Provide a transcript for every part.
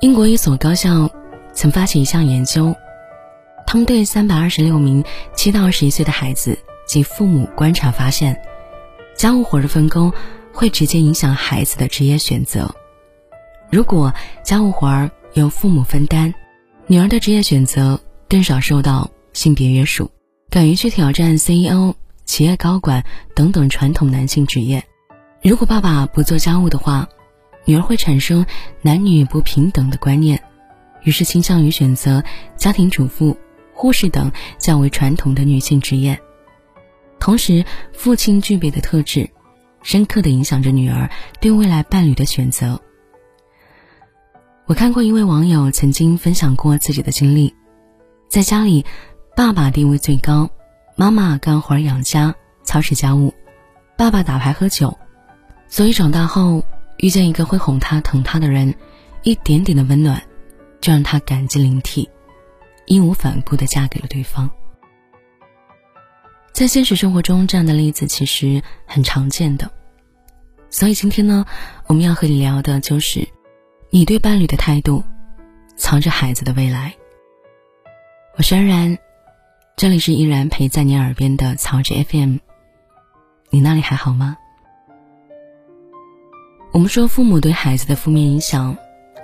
英国一所高校曾发起一项研究，他们对三百二十六名七到十一岁的孩子及父母观察发现，家务活的分工会直接影响孩子的职业选择。如果家务活儿由父母分担，女儿的职业选择更少受到性别约束，敢于去挑战 CEO、企业高管等等传统男性职业。如果爸爸不做家务的话，女儿会产生男女不平等的观念，于是倾向于选择家庭主妇、护士等较为传统的女性职业。同时，父亲具备的特质，深刻的影响着女儿对未来伴侣的选择。我看过一位网友曾经分享过自己的经历，在家里，爸爸地位最高，妈妈干活养家、操持家务，爸爸打牌喝酒，所以长大后。遇见一个会哄她、疼她的人，一点点的温暖，就让她感激灵涕，义无反顾的嫁给了对方。在现实生活中，这样的例子其实很常见的。所以今天呢，我们要和你聊的就是，你对伴侣的态度，藏着孩子的未来。我是安然，这里是依然陪在你耳边的曹植 FM，你那里还好吗？我们说，父母对孩子的负面影响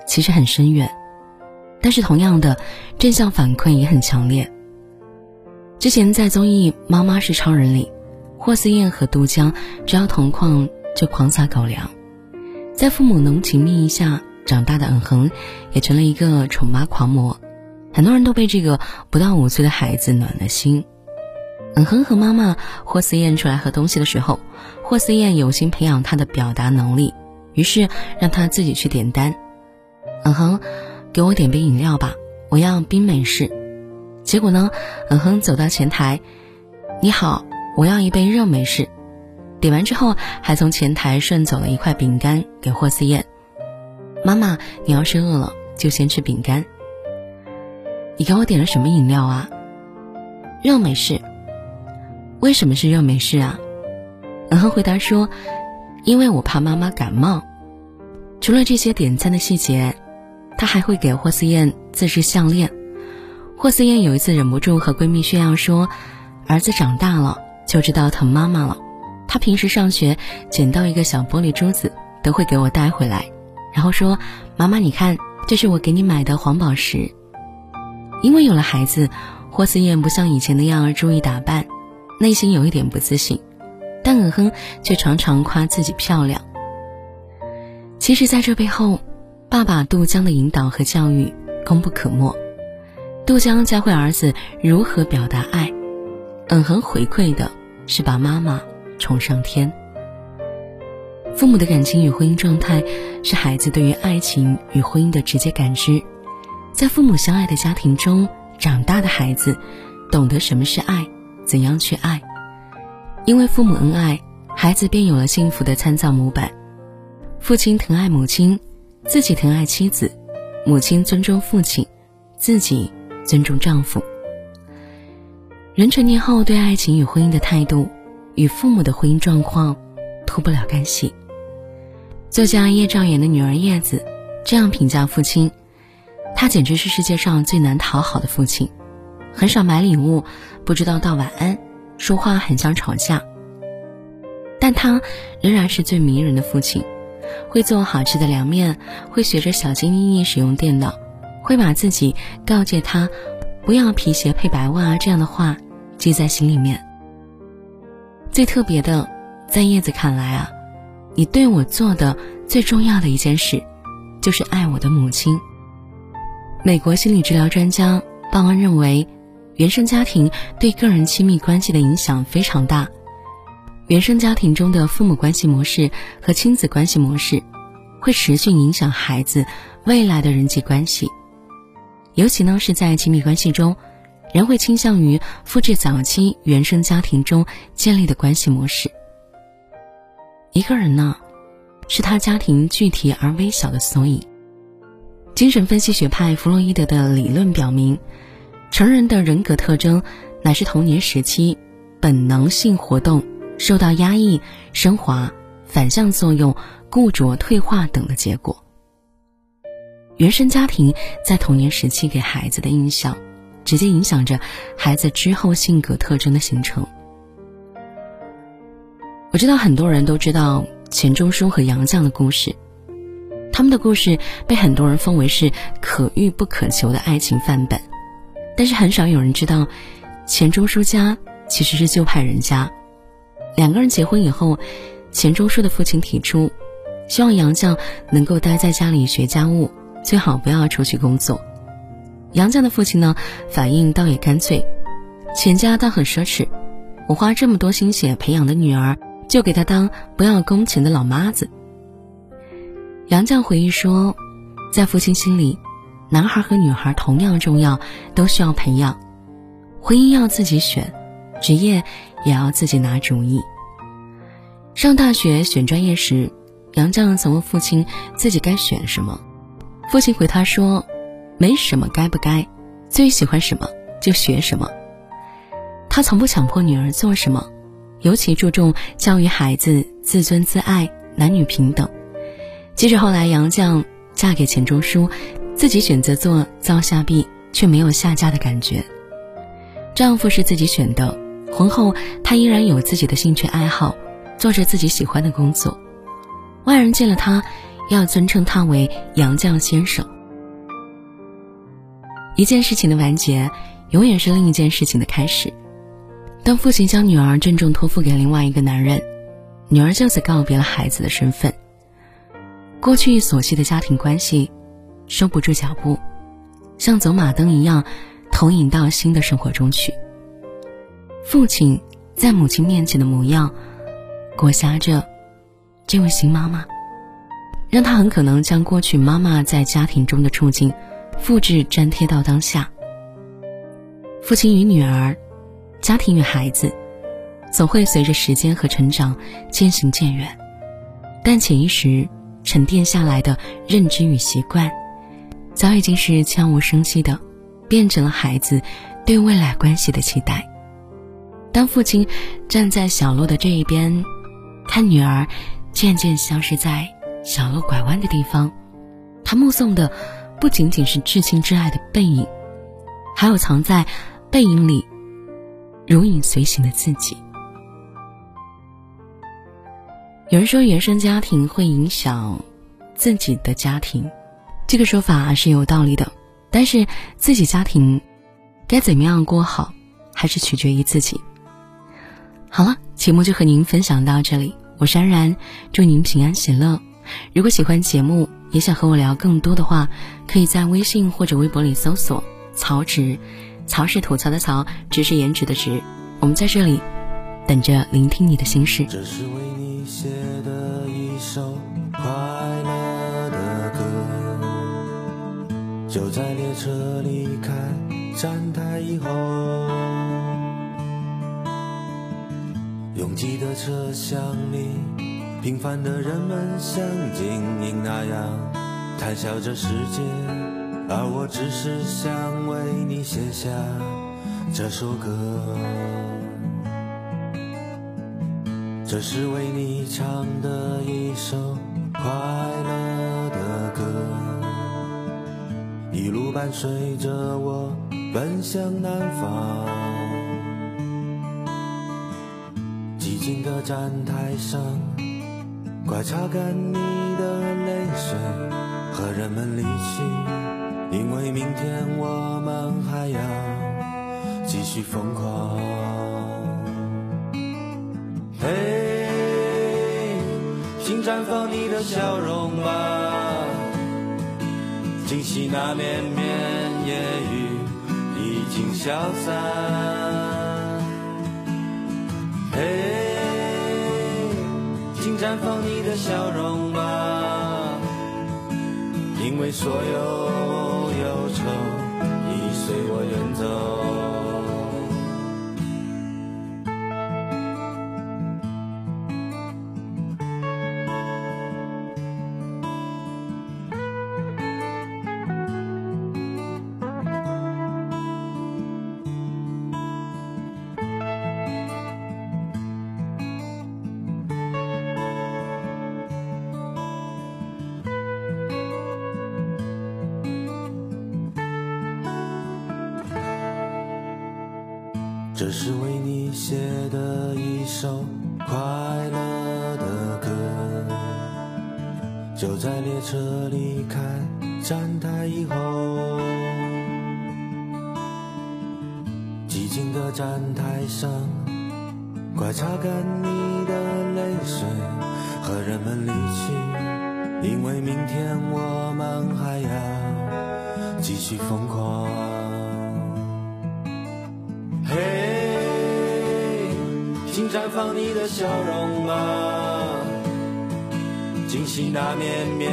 其实很深远，但是同样的，正向反馈也很强烈。之前在综艺《妈妈是超人》里，霍思燕和杜江只要同框就狂撒狗粮，在父母浓情蜜意下长大的嗯哼，也成了一个宠妈狂魔，很多人都被这个不到五岁的孩子暖了心。嗯哼和妈妈霍思燕出来喝东西的时候，霍思燕有心培养他的表达能力。于是让他自己去点单，嗯哼，给我点杯饮料吧，我要冰美式。结果呢，嗯哼走到前台，你好，我要一杯热美式。点完之后，还从前台顺走了一块饼干给霍思燕。妈妈，你要是饿了就先吃饼干。你给我点了什么饮料啊？热美式。为什么是热美式啊？嗯哼回答说。因为我怕妈妈感冒。除了这些点赞的细节，他还会给霍思燕自制项链。霍思燕有一次忍不住和闺蜜炫耀说：“儿子长大了就知道疼妈妈了。他平时上学捡到一个小玻璃珠子，都会给我带回来，然后说：‘妈妈，你看，这是我给你买的黄宝石。’因为有了孩子，霍思燕不像以前那样注意打扮，内心有一点不自信。”但嗯哼却常常夸自己漂亮。其实，在这背后，爸爸杜江的引导和教育功不可没。杜江教会儿子如何表达爱，嗯哼回馈的是把妈妈宠上天。父母的感情与婚姻状态，是孩子对于爱情与婚姻的直接感知。在父母相爱的家庭中长大的孩子，懂得什么是爱，怎样去爱。因为父母恩爱，孩子便有了幸福的参照模板。父亲疼爱母亲，自己疼爱妻子；母亲尊重父亲，自己尊重丈夫。人成年后对爱情与婚姻的态度，与父母的婚姻状况脱不了干系。作家叶兆言的女儿叶子这样评价父亲：他简直是世界上最难讨好的父亲，很少买礼物，不知道道晚安。说话很像吵架，但他仍然是最迷人的父亲，会做好吃的凉面，会学着小心翼翼使用电脑，会把自己告诫他不要皮鞋配白袜这样的话记在心里面。最特别的，在叶子看来啊，你对我做的最重要的一件事，就是爱我的母亲。美国心理治疗专家鲍恩认为。原生家庭对个人亲密关系的影响非常大。原生家庭中的父母关系模式和亲子关系模式，会持续影响孩子未来的人际关系。尤其呢是在亲密关系中，人会倾向于复制早期原生家庭中建立的关系模式。一个人呢，是他家庭具体而微小的缩影。精神分析学派弗洛伊德的理论表明。成人的人格特征，乃是童年时期本能性活动受到压抑、升华、反向作用、固着、退化等的结果。原生家庭在童年时期给孩子的印象，直接影响着孩子之后性格特征的形成。我知道很多人都知道钱钟书和杨绛的故事，他们的故事被很多人奉为是可遇不可求的爱情范本，但是很少有人知道，钱钟书家其实是旧派人家。两个人结婚以后，钱钟书的父亲提出，希望杨绛能够待在家里学家务。最好不要出去工作。杨绛的父亲呢，反应倒也干脆，钱家倒很奢侈，我花这么多心血培养的女儿，就给她当不要工钱的老妈子。杨绛回忆说，在父亲心里，男孩和女孩同样重要，都需要培养。婚姻要自己选，职业也要自己拿主意。上大学选专业时，杨绛曾问父亲自己该选什么。父亲回他说：“没什么该不该，最喜欢什么就学什么。”他从不强迫女儿做什么，尤其注重教育孩子自尊自爱、男女平等。即使后来杨绛嫁给钱钟书，自己选择做灶下婢，却没有下嫁的感觉。丈夫是自己选的，婚后她依然有自己的兴趣爱好，做着自己喜欢的工作。外人见了她。要尊称他为杨绛先生。一件事情的完结，永远是另一件事情的开始。当父亲将女儿郑重托付给另外一个男人，女儿就此告别了孩子的身份。过去琐细的家庭关系，收不住脚步，像走马灯一样，投影到新的生活中去。父亲在母亲面前的模样，裹挟着这位新妈妈。让他很可能将过去妈妈在家庭中的处境复制粘贴到当下。父亲与女儿，家庭与孩子，总会随着时间和成长渐行渐远，但潜意识沉淀下来的认知与习惯，早已经是悄无声息的，变成了孩子对未来关系的期待。当父亲站在小路的这一边，看女儿渐渐消失在。小路拐弯的地方，他目送的不仅仅是至亲至爱的背影，还有藏在背影里如影随形的自己。有人说原生家庭会影响自己的家庭，这个说法是有道理的。但是自己家庭该怎么样过好，还是取决于自己。好了，节目就和您分享到这里，我是安然，祝您平安喜乐。如果喜欢节目，也想和我聊更多的话，可以在微信或者微博里搜索“曹植”，曹是吐槽的曹，植是颜值的植。我们在这里等着聆听你的心事。这是为你写的一首快乐的歌，就在列车离开站台以后，拥挤的车厢里。平凡的人们像精英那样谈笑着世界，而我只是想为你写下这首歌。这是为你唱的一首快乐的歌，一路伴随着我奔向南方。新的站台上。快擦干你的泪水，和人们离去，因为明天我们还要继续疯狂。嘿，请绽放你的笑容吧，惊喜那绵绵夜雨已经消散。嘿绽放你的笑容吧，因为所有忧愁已随我远走。这是为你写的一首快乐的歌。就在列车离开站台以后，寂静的站台上，快擦干你的泪水和人们离去，因为明天我们还要继续疯狂。请绽放你的笑容吧，惊喜那绵绵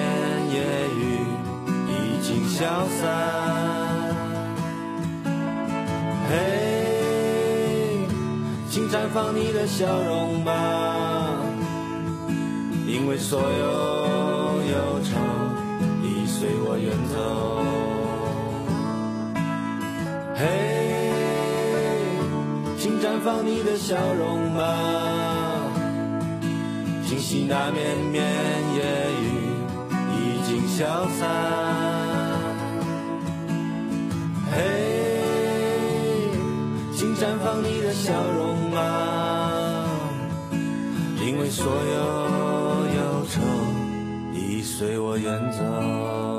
夜雨已经消散。嘿，请绽放你的笑容吧，因为所有忧愁已随我远走。放你的笑容吧，惊喜那绵绵夜雨已经消散。嘿，请绽放你的笑容吧，因为所有忧愁已随我远走。